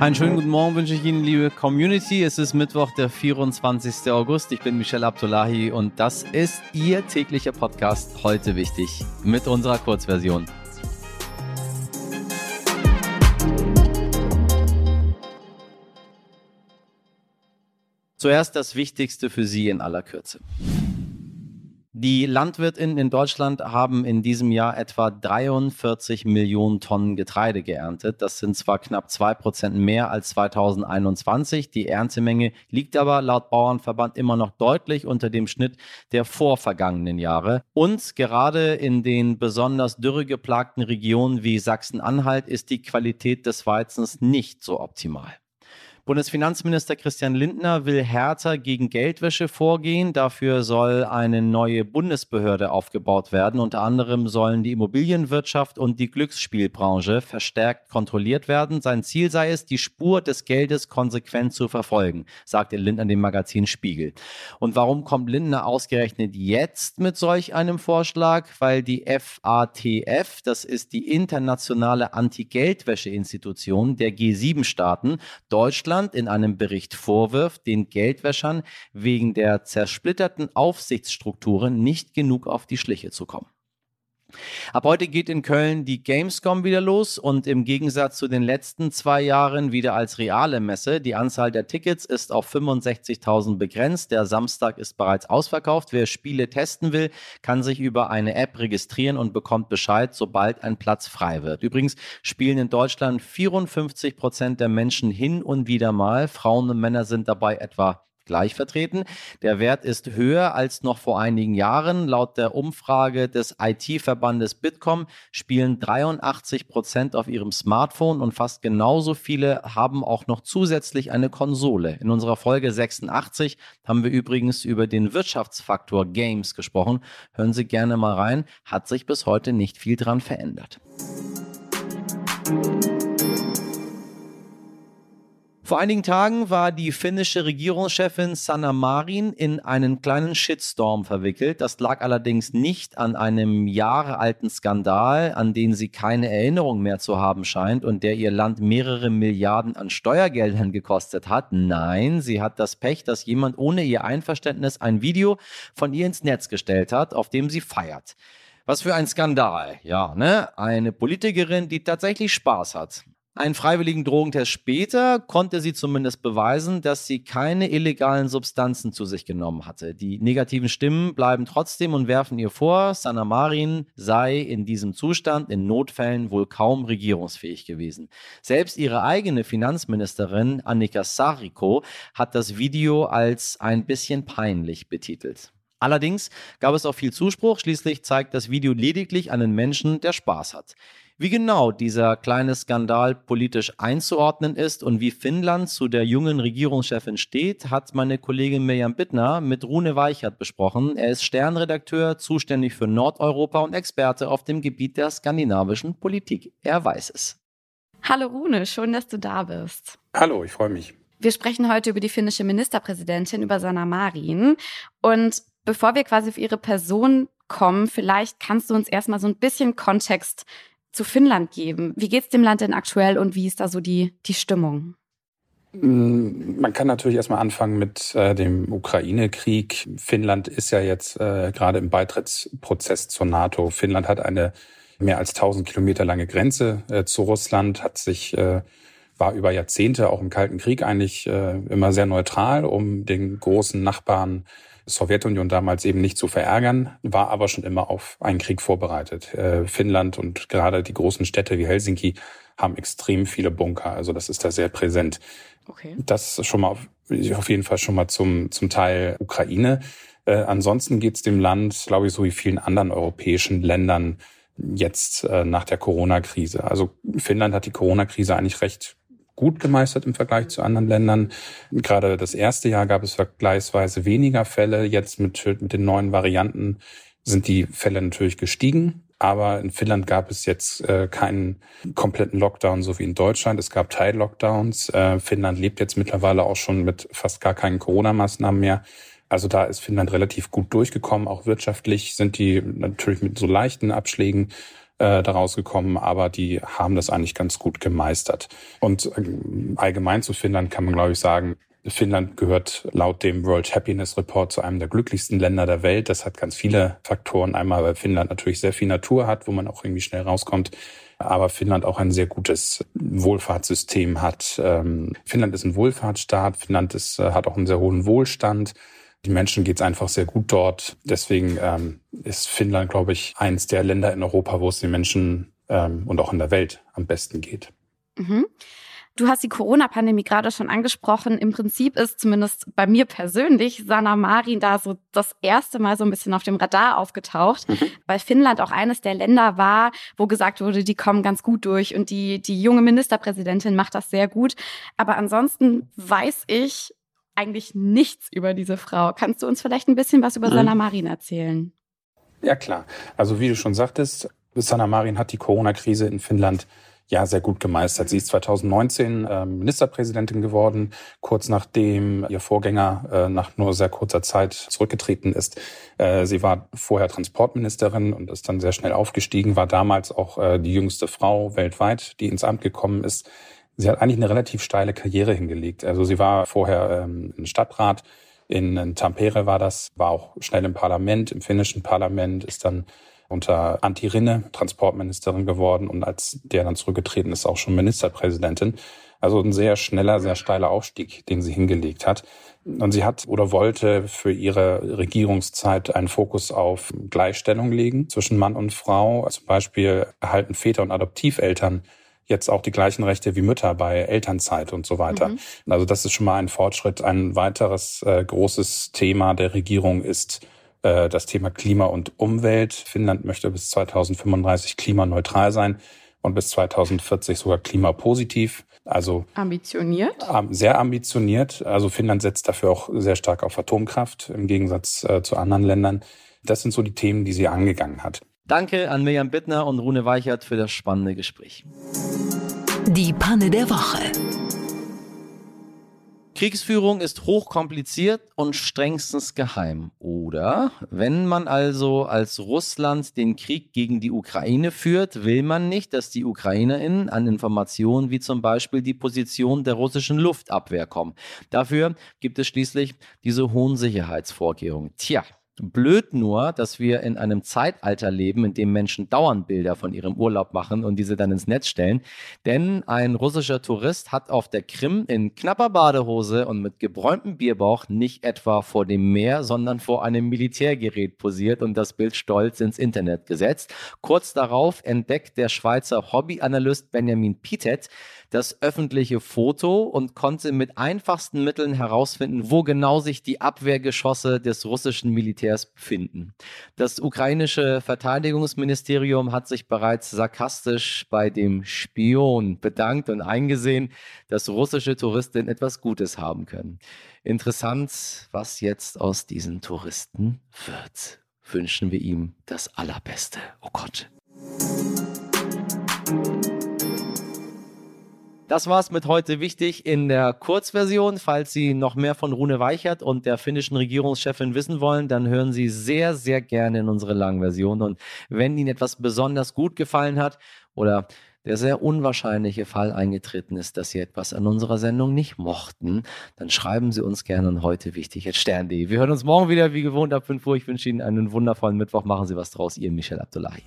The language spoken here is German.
Einen schönen guten Morgen wünsche ich Ihnen, liebe Community. Es ist Mittwoch, der 24. August. Ich bin Michelle Abdullahi und das ist Ihr täglicher Podcast heute wichtig mit unserer Kurzversion. Zuerst das Wichtigste für Sie in aller Kürze. Die Landwirtinnen in Deutschland haben in diesem Jahr etwa 43 Millionen Tonnen Getreide geerntet. Das sind zwar knapp zwei Prozent mehr als 2021. Die Erntemenge liegt aber laut Bauernverband immer noch deutlich unter dem Schnitt der vorvergangenen Jahre. Und gerade in den besonders dürregeplagten Regionen wie Sachsen-Anhalt ist die Qualität des Weizens nicht so optimal. Bundesfinanzminister Christian Lindner will härter gegen Geldwäsche vorgehen. Dafür soll eine neue Bundesbehörde aufgebaut werden. Unter anderem sollen die Immobilienwirtschaft und die Glücksspielbranche verstärkt kontrolliert werden. Sein Ziel sei es, die Spur des Geldes konsequent zu verfolgen, sagte Lindner dem Magazin Spiegel. Und warum kommt Lindner ausgerechnet jetzt mit solch einem Vorschlag? Weil die FATF, das ist die internationale Anti-Geldwäsche-Institution der G7-Staaten, Deutschland Deutschland in einem Bericht vorwirft, den Geldwäschern wegen der zersplitterten Aufsichtsstrukturen nicht genug auf die Schliche zu kommen. Ab heute geht in Köln die Gamescom wieder los und im Gegensatz zu den letzten zwei Jahren wieder als reale Messe. Die Anzahl der Tickets ist auf 65.000 begrenzt. Der Samstag ist bereits ausverkauft. Wer Spiele testen will, kann sich über eine App registrieren und bekommt Bescheid, sobald ein Platz frei wird. Übrigens spielen in Deutschland 54 Prozent der Menschen hin und wieder mal. Frauen und Männer sind dabei etwa gleich vertreten. Der Wert ist höher als noch vor einigen Jahren. Laut der Umfrage des IT-Verbandes Bitkom spielen 83 Prozent auf ihrem Smartphone und fast genauso viele haben auch noch zusätzlich eine Konsole. In unserer Folge 86 haben wir übrigens über den Wirtschaftsfaktor Games gesprochen. Hören Sie gerne mal rein. Hat sich bis heute nicht viel dran verändert. Vor einigen Tagen war die finnische Regierungschefin Sanna Marin in einen kleinen Shitstorm verwickelt. Das lag allerdings nicht an einem jahrealten Skandal, an den sie keine Erinnerung mehr zu haben scheint und der ihr Land mehrere Milliarden an Steuergeldern gekostet hat. Nein, sie hat das Pech, dass jemand ohne ihr Einverständnis ein Video von ihr ins Netz gestellt hat, auf dem sie feiert. Was für ein Skandal, ja, ne? Eine Politikerin, die tatsächlich Spaß hat. Einen freiwilligen Drogentest später konnte sie zumindest beweisen, dass sie keine illegalen Substanzen zu sich genommen hatte. Die negativen Stimmen bleiben trotzdem und werfen ihr vor, Sanna Marin sei in diesem Zustand in Notfällen wohl kaum regierungsfähig gewesen. Selbst ihre eigene Finanzministerin Annika Sariko hat das Video als ein bisschen peinlich betitelt. Allerdings gab es auch viel Zuspruch. Schließlich zeigt das Video lediglich einen Menschen, der Spaß hat. Wie genau dieser kleine Skandal politisch einzuordnen ist und wie Finnland zu der jungen Regierungschefin steht, hat meine Kollegin Mirjam Bittner mit Rune Weichert besprochen. Er ist Sternredakteur, zuständig für Nordeuropa und Experte auf dem Gebiet der skandinavischen Politik. Er weiß es. Hallo Rune, schön, dass du da bist. Hallo, ich freue mich. Wir sprechen heute über die finnische Ministerpräsidentin, über Sanna Marin. Und bevor wir quasi auf ihre Person kommen, vielleicht kannst du uns erstmal so ein bisschen Kontext zu Finnland geben. Wie geht es dem Land denn aktuell und wie ist da so die, die Stimmung? Mm, man kann natürlich erstmal anfangen mit äh, dem Ukraine-Krieg. Finnland ist ja jetzt äh, gerade im Beitrittsprozess zur NATO. Finnland hat eine mehr als 1000 Kilometer lange Grenze äh, zu Russland, hat sich äh, war über Jahrzehnte auch im Kalten Krieg eigentlich äh, immer sehr neutral, um den großen Nachbarn Sowjetunion damals eben nicht zu verärgern, war aber schon immer auf einen Krieg vorbereitet. Äh, Finnland und gerade die großen Städte wie Helsinki haben extrem viele Bunker, also das ist da sehr präsent. Okay. Das schon mal auf, auf jeden Fall schon mal zum, zum Teil Ukraine. Äh, ansonsten geht es dem Land, glaube ich, so wie vielen anderen europäischen Ländern jetzt äh, nach der Corona-Krise. Also Finnland hat die Corona-Krise eigentlich recht gut gemeistert im Vergleich zu anderen Ländern. Gerade das erste Jahr gab es vergleichsweise weniger Fälle. Jetzt mit, mit den neuen Varianten sind die Fälle natürlich gestiegen. Aber in Finnland gab es jetzt äh, keinen kompletten Lockdown, so wie in Deutschland. Es gab Teil-Lockdowns. Äh, Finnland lebt jetzt mittlerweile auch schon mit fast gar keinen Corona-Maßnahmen mehr. Also da ist Finnland relativ gut durchgekommen. Auch wirtschaftlich sind die natürlich mit so leichten Abschlägen äh, daraus gekommen, aber die haben das eigentlich ganz gut gemeistert. Und äh, allgemein zu Finnland kann man, glaube ich, sagen, Finnland gehört laut dem World Happiness Report zu einem der glücklichsten Länder der Welt. Das hat ganz viele Faktoren. Einmal, weil Finnland natürlich sehr viel Natur hat, wo man auch irgendwie schnell rauskommt. Aber Finnland auch ein sehr gutes Wohlfahrtssystem hat. Ähm, Finnland ist ein Wohlfahrtsstaat. Finnland ist, äh, hat auch einen sehr hohen Wohlstand. Die Menschen geht es einfach sehr gut dort. Deswegen ähm, ist Finnland, glaube ich, eins der Länder in Europa, wo es den Menschen ähm, und auch in der Welt am besten geht. Mhm. Du hast die Corona-Pandemie gerade schon angesprochen. Im Prinzip ist zumindest bei mir persönlich Sanna Marin da so das erste Mal so ein bisschen auf dem Radar aufgetaucht, mhm. weil Finnland auch eines der Länder war, wo gesagt wurde, die kommen ganz gut durch und die, die junge Ministerpräsidentin macht das sehr gut. Aber ansonsten weiß ich eigentlich nichts über diese Frau. Kannst du uns vielleicht ein bisschen was über mhm. Sanna Marin erzählen? Ja, klar. Also wie du schon sagtest, Sanna Marin hat die Corona-Krise in Finnland ja sehr gut gemeistert. Sie ist 2019 äh, Ministerpräsidentin geworden, kurz nachdem ihr Vorgänger äh, nach nur sehr kurzer Zeit zurückgetreten ist. Äh, sie war vorher Transportministerin und ist dann sehr schnell aufgestiegen, war damals auch äh, die jüngste Frau weltweit, die ins Amt gekommen ist. Sie hat eigentlich eine relativ steile Karriere hingelegt. Also sie war vorher ähm, ein Stadtrat in, Tampere war das, war auch schnell im Parlament, im finnischen Parlament, ist dann unter Antti Rinne Transportministerin geworden und als der dann zurückgetreten ist, auch schon Ministerpräsidentin. Also ein sehr schneller, sehr steiler Aufstieg, den sie hingelegt hat. Und sie hat oder wollte für ihre Regierungszeit einen Fokus auf Gleichstellung legen zwischen Mann und Frau. Zum Beispiel erhalten Väter und Adoptiveltern jetzt auch die gleichen Rechte wie Mütter bei Elternzeit und so weiter. Mhm. Also das ist schon mal ein Fortschritt. Ein weiteres äh, großes Thema der Regierung ist äh, das Thema Klima und Umwelt. Finnland möchte bis 2035 klimaneutral sein und bis 2040 sogar klimapositiv. Also ambitioniert. Sehr ambitioniert. Also Finnland setzt dafür auch sehr stark auf Atomkraft im Gegensatz äh, zu anderen Ländern. Das sind so die Themen, die sie angegangen hat. Danke an Mirjam Bittner und Rune Weichert für das spannende Gespräch. Die Panne der Woche. Kriegsführung ist hochkompliziert und strengstens geheim. Oder wenn man also als Russland den Krieg gegen die Ukraine führt, will man nicht, dass die Ukrainerinnen an Informationen wie zum Beispiel die Position der russischen Luftabwehr kommen. Dafür gibt es schließlich diese hohen Sicherheitsvorkehrungen. Tja, Blöd nur, dass wir in einem Zeitalter leben, in dem Menschen dauernd Bilder von ihrem Urlaub machen und diese dann ins Netz stellen. Denn ein russischer Tourist hat auf der Krim in knapper Badehose und mit gebräumtem Bierbauch nicht etwa vor dem Meer, sondern vor einem Militärgerät posiert und das Bild stolz ins Internet gesetzt. Kurz darauf entdeckt der Schweizer Hobbyanalyst Benjamin Pitet, das öffentliche Foto und konnte mit einfachsten Mitteln herausfinden, wo genau sich die Abwehrgeschosse des russischen Militärs befinden. Das ukrainische Verteidigungsministerium hat sich bereits sarkastisch bei dem Spion bedankt und eingesehen, dass russische Touristen etwas Gutes haben können. Interessant, was jetzt aus diesen Touristen wird. Wünschen wir ihm das Allerbeste. Oh Gott. Das war's mit heute wichtig in der Kurzversion. Falls Sie noch mehr von Rune Weichert und der finnischen Regierungschefin wissen wollen, dann hören Sie sehr, sehr gerne in unsere Langversion. Und wenn Ihnen etwas besonders gut gefallen hat oder der sehr unwahrscheinliche Fall eingetreten ist, dass Sie etwas an unserer Sendung nicht mochten, dann schreiben Sie uns gerne an heute wichtig at stern.de. Wir hören uns morgen wieder wie gewohnt ab 5 Uhr. Ich wünsche Ihnen einen wundervollen Mittwoch. Machen Sie was draus. Ihr Michel Abdullahi.